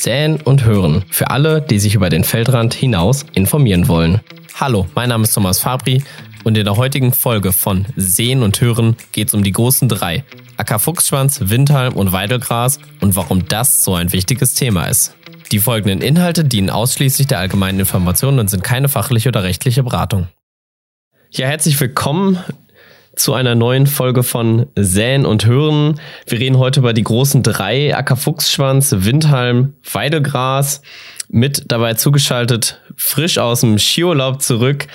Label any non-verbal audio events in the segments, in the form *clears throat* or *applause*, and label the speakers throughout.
Speaker 1: Säen und Hören für alle, die sich über den Feldrand hinaus informieren wollen. Hallo, mein Name ist Thomas Fabri und in der heutigen Folge von Sehen und Hören geht es um die großen drei. Acker Fuchsschwanz, Windhalm und Weidelgras und warum das so ein wichtiges Thema ist. Die folgenden Inhalte dienen ausschließlich der allgemeinen Information und sind keine fachliche oder rechtliche Beratung. Ja, herzlich willkommen zu einer neuen Folge von Säen und Hören. Wir reden heute über die großen drei, Ackerfuchsschwanz, Windhalm, Weidegras. Mit dabei zugeschaltet, frisch aus dem Skiurlaub zurück,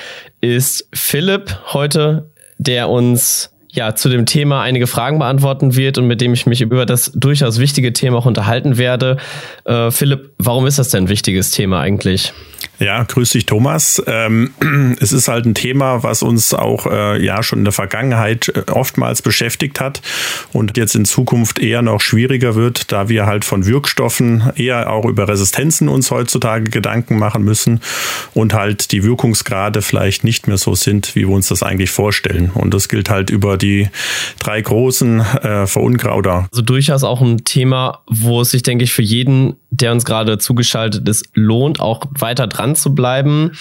Speaker 1: ist Philipp heute, der uns ja zu dem Thema einige Fragen beantworten wird und mit dem ich mich über das durchaus wichtige Thema auch unterhalten werde. Äh, Philipp, warum ist das denn ein wichtiges Thema eigentlich?
Speaker 2: Ja, grüß dich, Thomas. Ähm, *clears throat* es ist halt ein Thema, was uns auch äh, ja schon in der Vergangenheit äh, oftmals beschäftigt hat und jetzt in Zukunft eher noch schwieriger wird, da wir halt von Wirkstoffen eher auch über Resistenzen uns heutzutage Gedanken machen müssen und halt die Wirkungsgrade vielleicht nicht mehr so sind, wie wir uns das eigentlich vorstellen. Und das gilt halt über die drei großen äh, Verunkrauter.
Speaker 1: Also durchaus auch ein Thema, wo es sich, denke ich, für jeden, der uns gerade zugeschaltet ist, lohnt, auch weiter dran zu bleiben.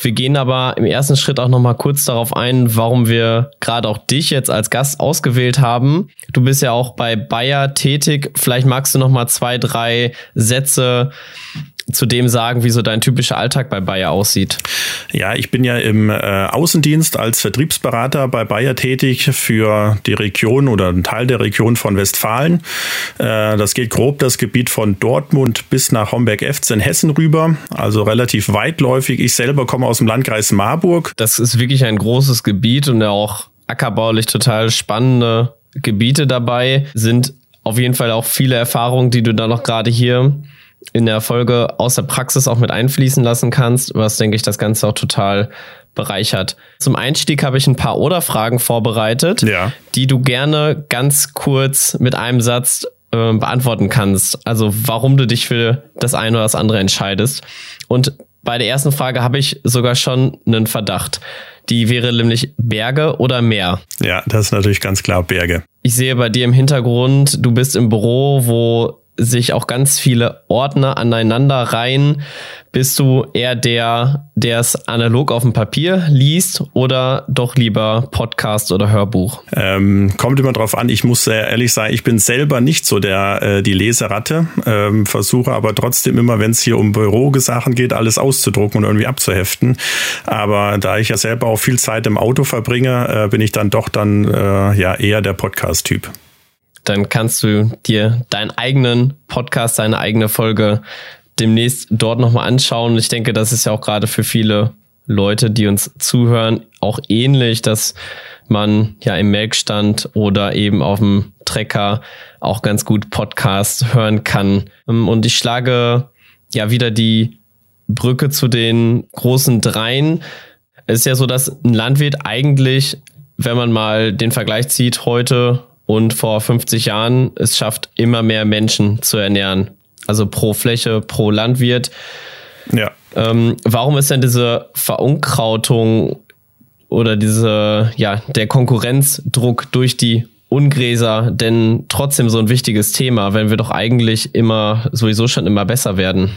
Speaker 1: Wir gehen aber im ersten Schritt auch noch mal kurz darauf ein, warum wir gerade auch dich jetzt als Gast ausgewählt haben. Du bist ja auch bei Bayer tätig. Vielleicht magst du noch mal zwei, drei Sätze zu dem sagen, wie so dein typischer Alltag bei Bayer aussieht?
Speaker 2: Ja, ich bin ja im äh, Außendienst als Vertriebsberater bei Bayer tätig für die Region oder einen Teil der Region von Westfalen. Äh, das geht grob das Gebiet von Dortmund bis nach Homberg-Efz in Hessen rüber, also relativ weitläufig. Ich selber komme aus dem Landkreis Marburg.
Speaker 1: Das ist wirklich ein großes Gebiet und auch ackerbaulich total spannende Gebiete dabei. Sind auf jeden Fall auch viele Erfahrungen, die du da noch gerade hier in der Folge aus der Praxis auch mit einfließen lassen kannst, was, denke ich, das Ganze auch total bereichert. Zum Einstieg habe ich ein paar Oder-Fragen vorbereitet, ja. die du gerne ganz kurz mit einem Satz äh, beantworten kannst. Also warum du dich für das eine oder das andere entscheidest. Und bei der ersten Frage habe ich sogar schon einen Verdacht. Die wäre nämlich Berge oder Meer.
Speaker 2: Ja, das ist natürlich ganz klar Berge.
Speaker 1: Ich sehe bei dir im Hintergrund, du bist im Büro, wo sich auch ganz viele Ordner aneinander rein. Bist du eher der, der es analog auf dem Papier liest oder doch lieber Podcast oder Hörbuch?
Speaker 2: Ähm, kommt immer drauf an. Ich muss sehr ehrlich sagen, ich bin selber nicht so der äh, die Leseratte. Ähm, versuche aber trotzdem immer, wenn es hier um Bürosachen geht, alles auszudrucken und irgendwie abzuheften. Aber da ich ja selber auch viel Zeit im Auto verbringe, äh, bin ich dann doch dann äh, ja eher der Podcast-Typ
Speaker 1: dann kannst du dir deinen eigenen Podcast, deine eigene Folge demnächst dort nochmal anschauen. Ich denke, das ist ja auch gerade für viele Leute, die uns zuhören, auch ähnlich, dass man ja im Melkstand oder eben auf dem Trecker auch ganz gut Podcast hören kann. Und ich schlage ja wieder die Brücke zu den großen Dreien. Es ist ja so, dass ein Landwirt eigentlich, wenn man mal den Vergleich zieht, heute und vor 50 Jahren es schafft, immer mehr Menschen zu ernähren. Also pro Fläche, pro Landwirt. Ja. Ähm, warum ist denn diese Verunkrautung oder diese, ja, der Konkurrenzdruck durch die Ungräser denn trotzdem so ein wichtiges Thema, wenn wir doch eigentlich immer sowieso schon immer besser werden?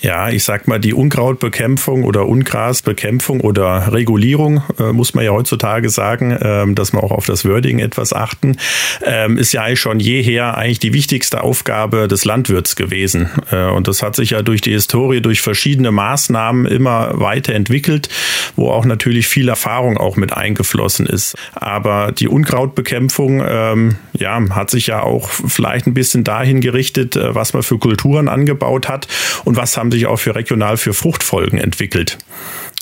Speaker 2: Ja, ich sag mal, die Unkrautbekämpfung oder Ungrasbekämpfung oder Regulierung, äh, muss man ja heutzutage sagen, ähm, dass man auch auf das Wording etwas achten, ähm, ist ja eigentlich schon jeher eigentlich die wichtigste Aufgabe des Landwirts gewesen. Äh, und das hat sich ja durch die Historie, durch verschiedene Maßnahmen immer weiterentwickelt, wo auch natürlich viel Erfahrung auch mit eingeflossen ist. Aber die Unkrautbekämpfung, ähm, ja, hat sich ja auch vielleicht ein bisschen dahin gerichtet, äh, was man für Kulturen angebaut hat und was haben sich auch für regional für Fruchtfolgen entwickelt.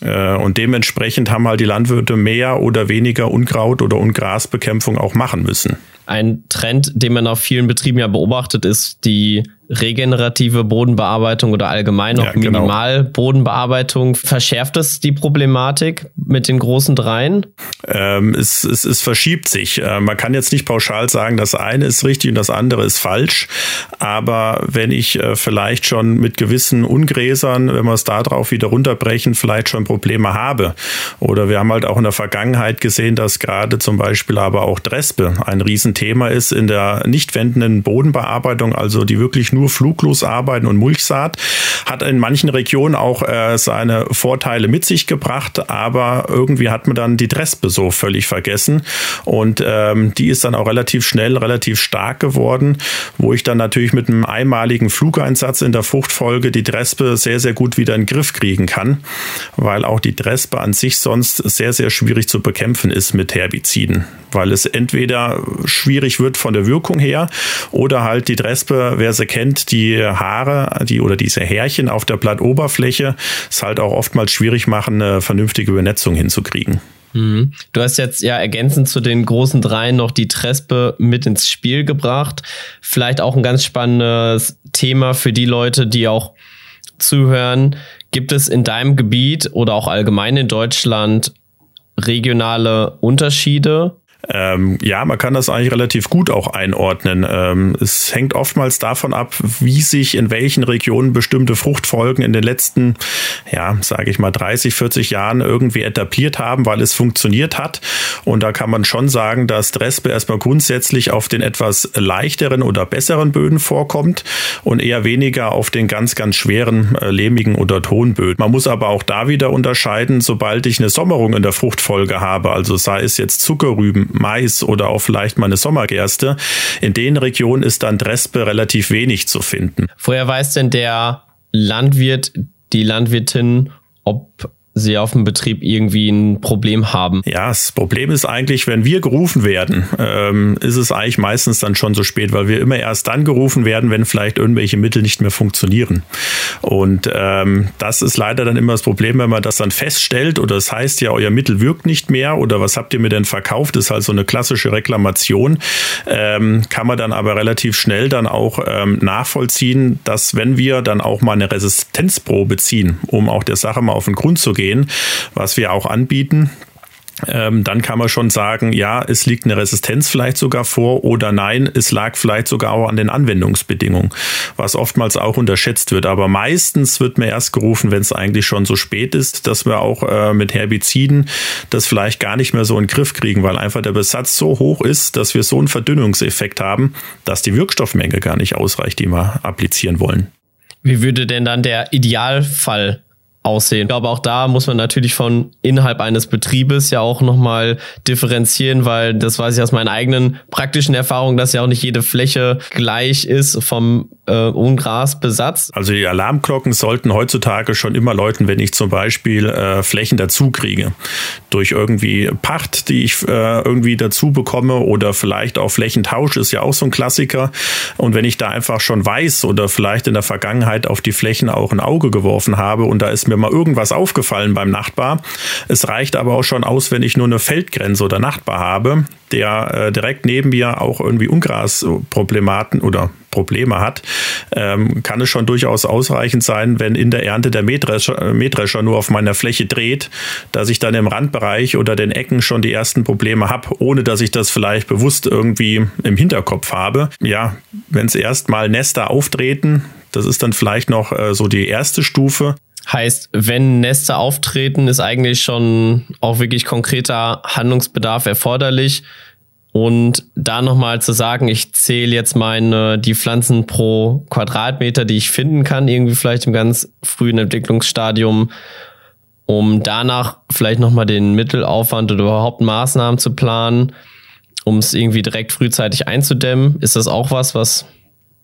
Speaker 2: Äh, und dementsprechend haben halt die Landwirte mehr oder weniger Unkraut- oder Ungrasbekämpfung auch machen müssen.
Speaker 1: Ein Trend, den man auf vielen Betrieben ja beobachtet, ist die regenerative Bodenbearbeitung oder allgemein auch ja, genau. Minimalbodenbearbeitung. Verschärft es die Problematik mit den großen Dreien?
Speaker 2: Ähm, es, es, es verschiebt sich. Äh, man kann jetzt nicht pauschal sagen, das eine ist richtig und das andere ist falsch. Aber wenn ich äh, vielleicht schon mit gewissen Ungräsern, wenn wir es darauf wieder runterbrechen, vielleicht schon Probleme habe. Oder wir haben halt auch in der Vergangenheit gesehen, dass gerade zum Beispiel aber auch Drespe ein Riesenthema ist in der nicht wendenden Bodenbearbeitung, also die wirklich nur nur fluglos arbeiten und Mulchsaat. Hat in manchen Regionen auch äh, seine Vorteile mit sich gebracht, aber irgendwie hat man dann die Drespe so völlig vergessen. Und ähm, die ist dann auch relativ schnell, relativ stark geworden, wo ich dann natürlich mit einem einmaligen Flugeinsatz in der Fruchtfolge die Drespe sehr, sehr gut wieder in den Griff kriegen kann, weil auch die Drespe an sich sonst sehr, sehr schwierig zu bekämpfen ist mit Herbiziden, weil es entweder schwierig wird von der Wirkung her oder halt die Drespe, wer sie kennt, die Haare, die oder diese Härchen auf der Blattoberfläche, es halt auch oftmals schwierig machen, eine vernünftige Übernetzung hinzukriegen.
Speaker 1: Mhm. Du hast jetzt ja ergänzend zu den großen dreien noch die Trespe mit ins Spiel gebracht. Vielleicht auch ein ganz spannendes Thema für die Leute, die auch zuhören. Gibt es in deinem Gebiet oder auch allgemein in Deutschland regionale Unterschiede
Speaker 2: ähm, ja, man kann das eigentlich relativ gut auch einordnen. Ähm, es hängt oftmals davon ab, wie sich in welchen Regionen bestimmte Fruchtfolgen in den letzten, ja, sage ich mal, 30, 40 Jahren irgendwie etabliert haben, weil es funktioniert hat. Und da kann man schon sagen, dass Drespe erstmal grundsätzlich auf den etwas leichteren oder besseren Böden vorkommt und eher weniger auf den ganz, ganz schweren, äh, lehmigen oder Tonböden. Man muss aber auch da wieder unterscheiden, sobald ich eine Sommerung in der Fruchtfolge habe, also sei es jetzt Zuckerrüben, Mais oder auch vielleicht mal eine Sommergerste. In den Regionen ist dann Drespe relativ wenig zu finden.
Speaker 1: Woher weiß denn der Landwirt, die Landwirtin, ob sie auf dem Betrieb irgendwie ein Problem haben.
Speaker 2: Ja, das Problem ist eigentlich, wenn wir gerufen werden, ähm, ist es eigentlich meistens dann schon so spät, weil wir immer erst dann gerufen werden, wenn vielleicht irgendwelche Mittel nicht mehr funktionieren. Und ähm, das ist leider dann immer das Problem, wenn man das dann feststellt oder das heißt ja, euer Mittel wirkt nicht mehr oder was habt ihr mir denn verkauft, das ist halt so eine klassische Reklamation, ähm, kann man dann aber relativ schnell dann auch ähm, nachvollziehen, dass wenn wir dann auch mal eine Resistenzprobe ziehen, um auch der Sache mal auf den Grund zu gehen, gehen, was wir auch anbieten ähm, dann kann man schon sagen, ja, es liegt eine Resistenz vielleicht sogar vor oder nein, es lag vielleicht sogar auch an den Anwendungsbedingungen, was oftmals auch unterschätzt wird. Aber meistens wird mir erst gerufen, wenn es eigentlich schon so spät ist, dass wir auch äh, mit Herbiziden das vielleicht gar nicht mehr so in den Griff kriegen, weil einfach der Besatz so hoch ist, dass wir so einen Verdünnungseffekt haben, dass die Wirkstoffmenge gar nicht ausreicht, die wir applizieren wollen.
Speaker 1: Wie würde denn dann der Idealfall aussehen. Ich auch da muss man natürlich von innerhalb eines Betriebes ja auch nochmal differenzieren, weil das weiß ich aus meinen eigenen praktischen Erfahrungen, dass ja auch nicht jede Fläche gleich ist vom äh, Ungrasbesatz.
Speaker 2: Also die Alarmglocken sollten heutzutage schon immer läuten, wenn ich zum Beispiel äh, Flächen dazu kriege. Durch irgendwie Pacht, die ich äh, irgendwie dazu bekomme oder vielleicht auch Flächentausch ist ja auch so ein Klassiker. Und wenn ich da einfach schon weiß oder vielleicht in der Vergangenheit auf die Flächen auch ein Auge geworfen habe und da ist mir mal irgendwas aufgefallen beim Nachbar. Es reicht aber auch schon aus, wenn ich nur eine Feldgrenze oder Nachbar habe, der äh, direkt neben mir auch irgendwie Ungrasproblematen oder Probleme hat, ähm, kann es schon durchaus ausreichend sein, wenn in der Ernte der Mähdrescher, Mähdrescher nur auf meiner Fläche dreht, dass ich dann im Randbereich oder den Ecken schon die ersten Probleme habe, ohne dass ich das vielleicht bewusst irgendwie im Hinterkopf habe. Ja, wenn es erstmal Nester auftreten, das ist dann vielleicht noch äh, so die erste Stufe.
Speaker 1: Heißt, wenn Nester auftreten, ist eigentlich schon auch wirklich konkreter Handlungsbedarf erforderlich. Und da nochmal zu sagen, ich zähle jetzt meine, die Pflanzen pro Quadratmeter, die ich finden kann, irgendwie vielleicht im ganz frühen Entwicklungsstadium, um danach vielleicht nochmal den Mittelaufwand oder überhaupt Maßnahmen zu planen, um es irgendwie direkt frühzeitig einzudämmen. Ist das auch was, was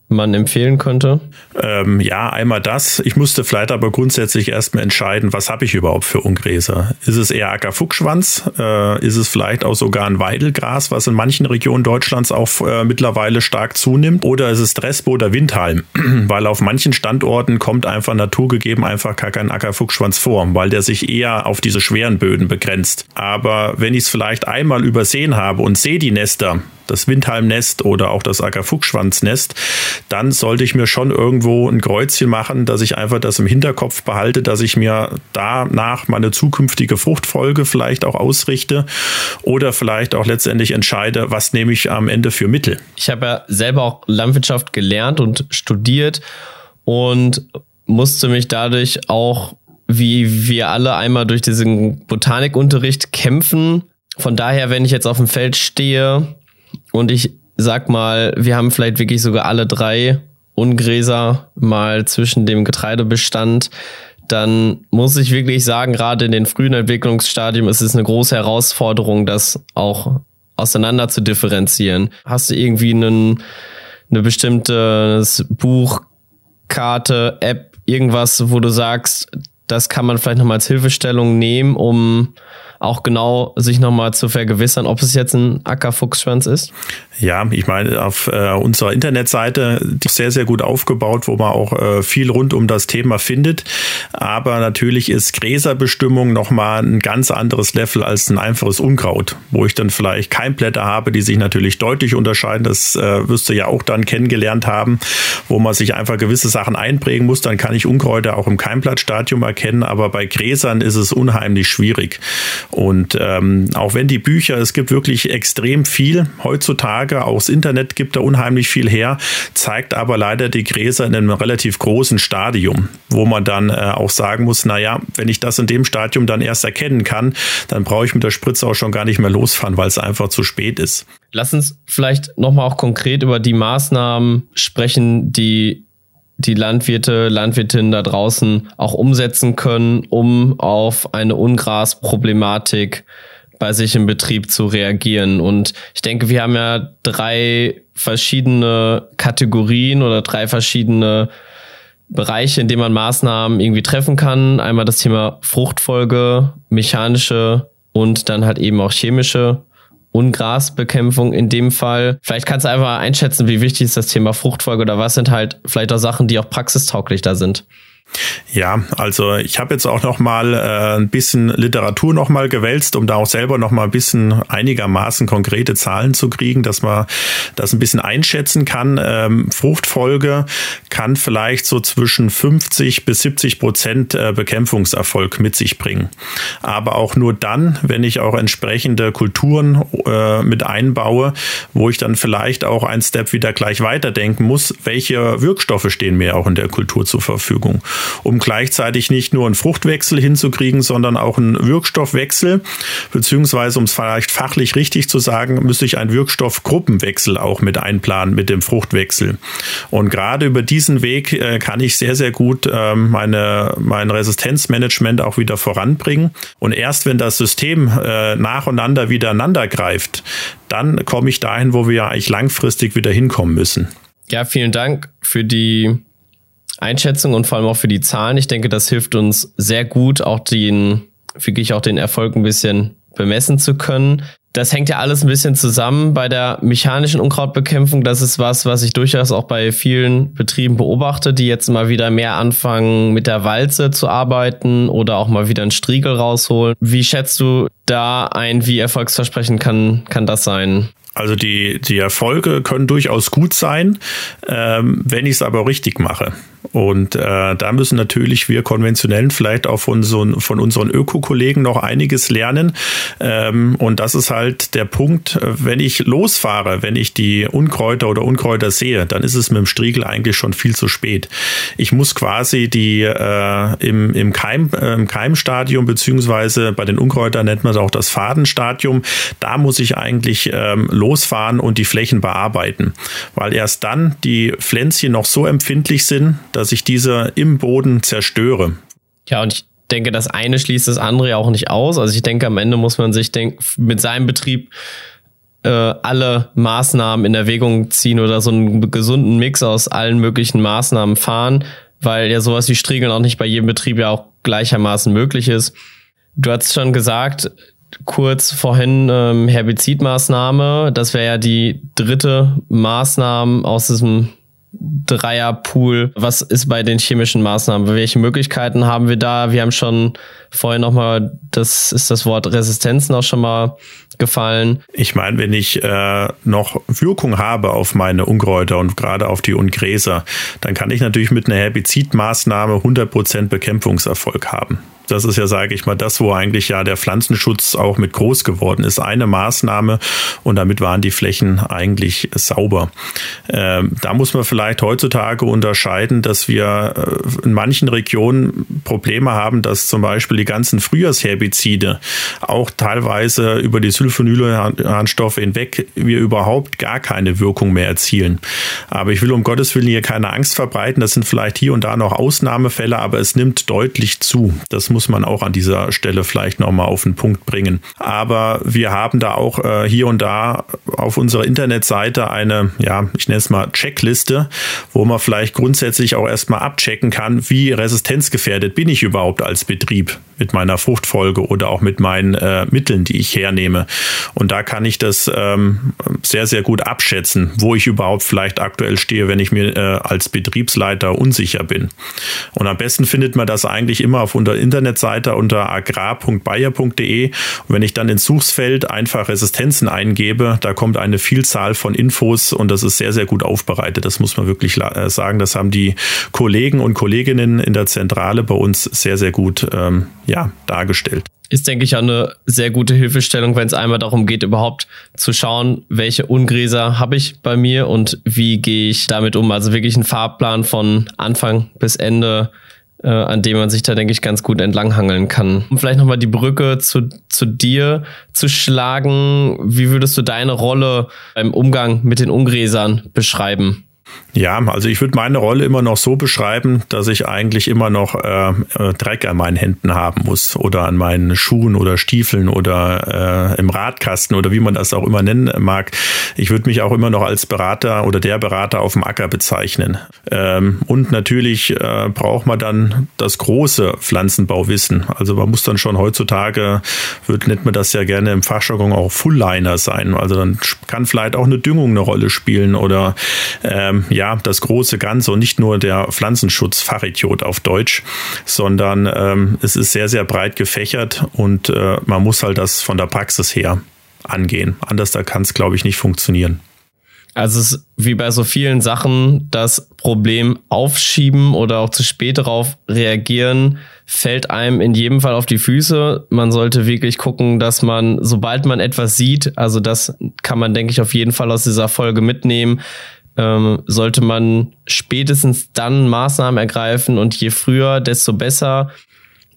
Speaker 1: man empfehlen könnte?
Speaker 2: Ähm, ja, einmal das. Ich musste vielleicht aber grundsätzlich erstmal entscheiden, was habe ich überhaupt für Ungräser? Ist es eher Ackerfuchsschwanz? Äh, ist es vielleicht auch sogar ein Weidelgras, was in manchen Regionen Deutschlands auch äh, mittlerweile stark zunimmt? Oder ist es Drespo oder Windhalm? *clears throat* weil auf manchen Standorten kommt einfach naturgegeben einfach gar kein Ackerfuchsschwanz vor, weil der sich eher auf diese schweren Böden begrenzt. Aber wenn ich es vielleicht einmal übersehen habe und sehe die Nester, das Windhalmnest oder auch das Ackerfuchsschwanznest, dann sollte ich mir schon irgendwo ein Kreuzchen machen, dass ich einfach das im Hinterkopf behalte, dass ich mir danach meine zukünftige Fruchtfolge vielleicht auch ausrichte oder vielleicht auch letztendlich entscheide, was nehme ich am Ende für Mittel.
Speaker 1: Ich habe ja selber auch Landwirtschaft gelernt und studiert und musste mich dadurch auch wie wir alle einmal durch diesen Botanikunterricht kämpfen. Von daher, wenn ich jetzt auf dem Feld stehe und ich sag mal, wir haben vielleicht wirklich sogar alle drei Ungräser mal zwischen dem Getreidebestand, dann muss ich wirklich sagen, gerade in den frühen Entwicklungsstadien ist es eine große Herausforderung, das auch auseinander zu differenzieren. Hast du irgendwie einen, eine bestimmte Buch, Karte, App, irgendwas, wo du sagst, das kann man vielleicht nochmal als Hilfestellung nehmen, um auch genau sich nochmal zu vergewissern, ob es jetzt ein Ackerfuchsschwanz ist?
Speaker 2: Ja, ich meine, auf äh, unserer Internetseite die ist sehr, sehr gut aufgebaut, wo man auch äh, viel rund um das Thema findet. Aber natürlich ist Gräserbestimmung nochmal ein ganz anderes Level als ein einfaches Unkraut, wo ich dann vielleicht Keimblätter habe, die sich natürlich deutlich unterscheiden. Das äh, wirst du ja auch dann kennengelernt haben, wo man sich einfach gewisse Sachen einprägen muss. Dann kann ich Unkräuter auch im Keimblattstadium erkennen. Aber bei Gräsern ist es unheimlich schwierig. Und ähm, auch wenn die Bücher, es gibt wirklich extrem viel heutzutage, auch das Internet gibt da unheimlich viel her, zeigt aber leider die Gräser in einem relativ großen Stadium, wo man dann äh, auch sagen muss, na ja, wenn ich das in dem Stadium dann erst erkennen kann, dann brauche ich mit der Spritze auch schon gar nicht mehr losfahren, weil es einfach zu spät ist.
Speaker 1: Lass uns vielleicht nochmal auch konkret über die Maßnahmen sprechen, die die Landwirte, Landwirtinnen da draußen auch umsetzen können, um auf eine Ungrasproblematik bei sich im Betrieb zu reagieren. Und ich denke, wir haben ja drei verschiedene Kategorien oder drei verschiedene Bereiche, in denen man Maßnahmen irgendwie treffen kann. Einmal das Thema Fruchtfolge, mechanische und dann halt eben auch chemische Ungrasbekämpfung in dem Fall. Vielleicht kannst du einfach einschätzen, wie wichtig ist das Thema Fruchtfolge oder was sind halt vielleicht auch Sachen, die auch praxistauglich da sind.
Speaker 2: Ja, also ich habe jetzt auch noch mal äh, ein bisschen Literatur noch mal gewälzt, um da auch selber noch mal ein bisschen einigermaßen konkrete Zahlen zu kriegen, dass man das ein bisschen einschätzen kann. Ähm, Fruchtfolge kann vielleicht so zwischen 50 bis 70 Prozent äh, Bekämpfungserfolg mit sich bringen. Aber auch nur dann, wenn ich auch entsprechende Kulturen äh, mit einbaue, wo ich dann vielleicht auch ein Step wieder gleich weiterdenken muss, welche Wirkstoffe stehen mir auch in der Kultur zur Verfügung um gleichzeitig nicht nur einen Fruchtwechsel hinzukriegen, sondern auch einen Wirkstoffwechsel, beziehungsweise um es vielleicht fachlich richtig zu sagen, müsste ich einen Wirkstoffgruppenwechsel auch mit einplanen mit dem Fruchtwechsel. Und gerade über diesen Weg äh, kann ich sehr, sehr gut äh, meine, mein Resistenzmanagement auch wieder voranbringen. Und erst wenn das System äh, nacheinander wieder aneinander greift, dann komme ich dahin, wo wir eigentlich langfristig wieder hinkommen müssen.
Speaker 1: Ja, vielen Dank für die Einschätzung und vor allem auch für die Zahlen. Ich denke, das hilft uns sehr gut, auch den, wirklich auch den Erfolg ein bisschen bemessen zu können. Das hängt ja alles ein bisschen zusammen bei der mechanischen Unkrautbekämpfung. Das ist was, was ich durchaus auch bei vielen Betrieben beobachte, die jetzt mal wieder mehr anfangen, mit der Walze zu arbeiten oder auch mal wieder einen Striegel rausholen. Wie schätzt du da ein, wie erfolgsversprechend kann, kann das sein?
Speaker 2: Also die, die Erfolge können durchaus gut sein, ähm, wenn ich es aber richtig mache. Und äh, da müssen natürlich wir Konventionellen vielleicht auch von, so, von unseren Öko-Kollegen noch einiges lernen. Ähm, und das ist halt der Punkt, wenn ich losfahre, wenn ich die Unkräuter oder Unkräuter sehe, dann ist es mit dem Striegel eigentlich schon viel zu spät. Ich muss quasi die äh, im, im, Keim, äh, im Keimstadium, beziehungsweise bei den Unkräutern nennt man es auch das Fadenstadium, da muss ich eigentlich ähm, losfahren und die Flächen bearbeiten. Weil erst dann die Pflänzchen noch so empfindlich sind, dass ich diese im Boden zerstöre.
Speaker 1: Ja, und ich denke, das eine schließt das andere auch nicht aus. Also ich denke, am Ende muss man sich denk, mit seinem Betrieb äh, alle Maßnahmen in Erwägung ziehen oder so einen gesunden Mix aus allen möglichen Maßnahmen fahren, weil ja sowas wie Striegeln auch nicht bei jedem Betrieb ja auch gleichermaßen möglich ist. Du hast schon gesagt, kurz vorhin ähm, Herbizidmaßnahme, das wäre ja die dritte Maßnahme aus diesem Dreierpool. Was ist bei den chemischen Maßnahmen? Welche Möglichkeiten haben wir da? Wir haben schon vorhin nochmal, das ist das Wort Resistenzen auch schon mal gefallen.
Speaker 2: Ich meine, wenn ich äh, noch Wirkung habe auf meine Unkräuter und gerade auf die Ungräser, dann kann ich natürlich mit einer Herbizidmaßnahme 100% Bekämpfungserfolg haben. Das ist ja, sage ich mal, das, wo eigentlich ja der Pflanzenschutz auch mit groß geworden ist. Eine Maßnahme und damit waren die Flächen eigentlich sauber. Ähm, da muss man vielleicht heutzutage unterscheiden, dass wir äh, in manchen Regionen Probleme haben, dass zum Beispiel die ganzen Frühjahrsherbizide auch teilweise über die Sulfonylenharnstoffe hinweg wir überhaupt gar keine Wirkung mehr erzielen. Aber ich will um Gottes Willen hier keine Angst verbreiten. Das sind vielleicht hier und da noch Ausnahmefälle, aber es nimmt deutlich zu. Das muss man auch an dieser Stelle vielleicht nochmal auf den Punkt bringen. Aber wir haben da auch äh, hier und da auf unserer Internetseite eine, ja, ich nenne es mal Checkliste, wo man vielleicht grundsätzlich auch erstmal abchecken kann, wie resistenzgefährdet bin ich überhaupt als Betrieb mit meiner Fruchtfolge oder auch mit meinen äh, Mitteln, die ich hernehme. Und da kann ich das ähm, sehr, sehr gut abschätzen, wo ich überhaupt vielleicht aktuell stehe, wenn ich mir äh, als Betriebsleiter unsicher bin. Und am besten findet man das eigentlich immer auf unserer Internetseite unter agrar.bayer.de. Und wenn ich dann ins Suchsfeld einfach Resistenzen eingebe, da kommt eine Vielzahl von Infos und das ist sehr, sehr gut aufbereitet. Das muss man wirklich äh, sagen. Das haben die Kollegen und Kolleginnen in der Zentrale bei uns sehr, sehr gut ähm, ja, dargestellt
Speaker 1: ist, denke ich, auch eine sehr gute Hilfestellung, wenn es einmal darum geht, überhaupt zu schauen, welche Ungräser habe ich bei mir und wie gehe ich damit um. Also wirklich ein Fahrplan von Anfang bis Ende äh, an dem man sich da, denke ich, ganz gut entlanghangeln kann. Um vielleicht nochmal die Brücke zu, zu dir zu schlagen, wie würdest du deine Rolle beim Umgang mit den Ungräsern beschreiben?
Speaker 2: Ja, also ich würde meine Rolle immer noch so beschreiben, dass ich eigentlich immer noch äh, äh, Dreck an meinen Händen haben muss oder an meinen Schuhen oder Stiefeln oder äh, im Radkasten oder wie man das auch immer nennen mag. Ich würde mich auch immer noch als Berater oder der Berater auf dem Acker bezeichnen. Ähm, und natürlich äh, braucht man dann das große Pflanzenbauwissen. Also man muss dann schon heutzutage, wird, nennt man das ja gerne im Fachjargon auch Fullliner sein. Also dann kann vielleicht auch eine Düngung eine Rolle spielen oder ähm, ja, ja, das große Ganze und nicht nur der Pflanzenschutz-Fachidiot auf Deutsch, sondern ähm, es ist sehr, sehr breit gefächert und äh, man muss halt das von der Praxis her angehen. Anders da kann es, glaube ich, nicht funktionieren.
Speaker 1: Also es ist wie bei so vielen Sachen, das Problem aufschieben oder auch zu spät darauf reagieren, fällt einem in jedem Fall auf die Füße. Man sollte wirklich gucken, dass man, sobald man etwas sieht, also das kann man, denke ich, auf jeden Fall aus dieser Folge mitnehmen, ähm, sollte man spätestens dann Maßnahmen ergreifen und je früher, desto besser.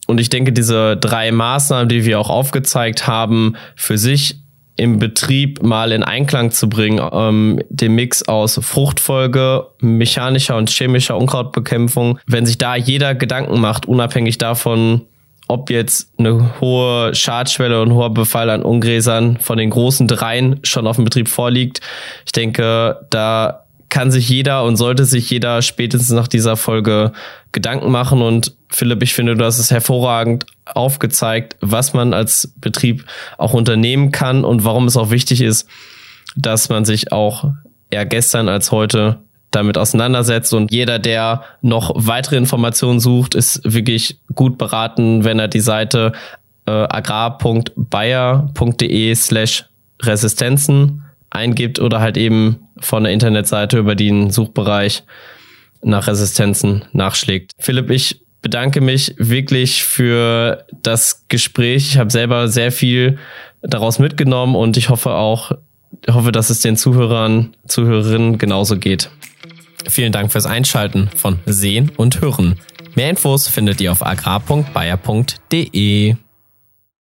Speaker 1: Und ich denke, diese drei Maßnahmen, die wir auch aufgezeigt haben, für sich im Betrieb mal in Einklang zu bringen, ähm, den Mix aus Fruchtfolge, mechanischer und chemischer Unkrautbekämpfung. Wenn sich da jeder Gedanken macht, unabhängig davon, ob jetzt eine hohe Schadschwelle und hoher Befall an Ungräsern von den großen dreien schon auf dem Betrieb vorliegt, ich denke, da kann sich jeder und sollte sich jeder spätestens nach dieser Folge Gedanken machen. Und Philipp, ich finde, du hast es hervorragend aufgezeigt, was man als Betrieb auch unternehmen kann und warum es auch wichtig ist, dass man sich auch eher gestern als heute damit auseinandersetzt und jeder, der noch weitere Informationen sucht, ist wirklich gut beraten, wenn er die Seite äh, agrar.bayer.de slash Resistenzen eingibt oder halt eben von der Internetseite über den Suchbereich nach Resistenzen nachschlägt. Philipp, ich bedanke mich wirklich für das Gespräch. Ich habe selber sehr viel daraus mitgenommen und ich hoffe auch, hoffe, dass es den Zuhörern, Zuhörerinnen genauso geht. Vielen Dank fürs Einschalten von Sehen und Hören. Mehr Infos findet ihr auf agrar.bayer.de.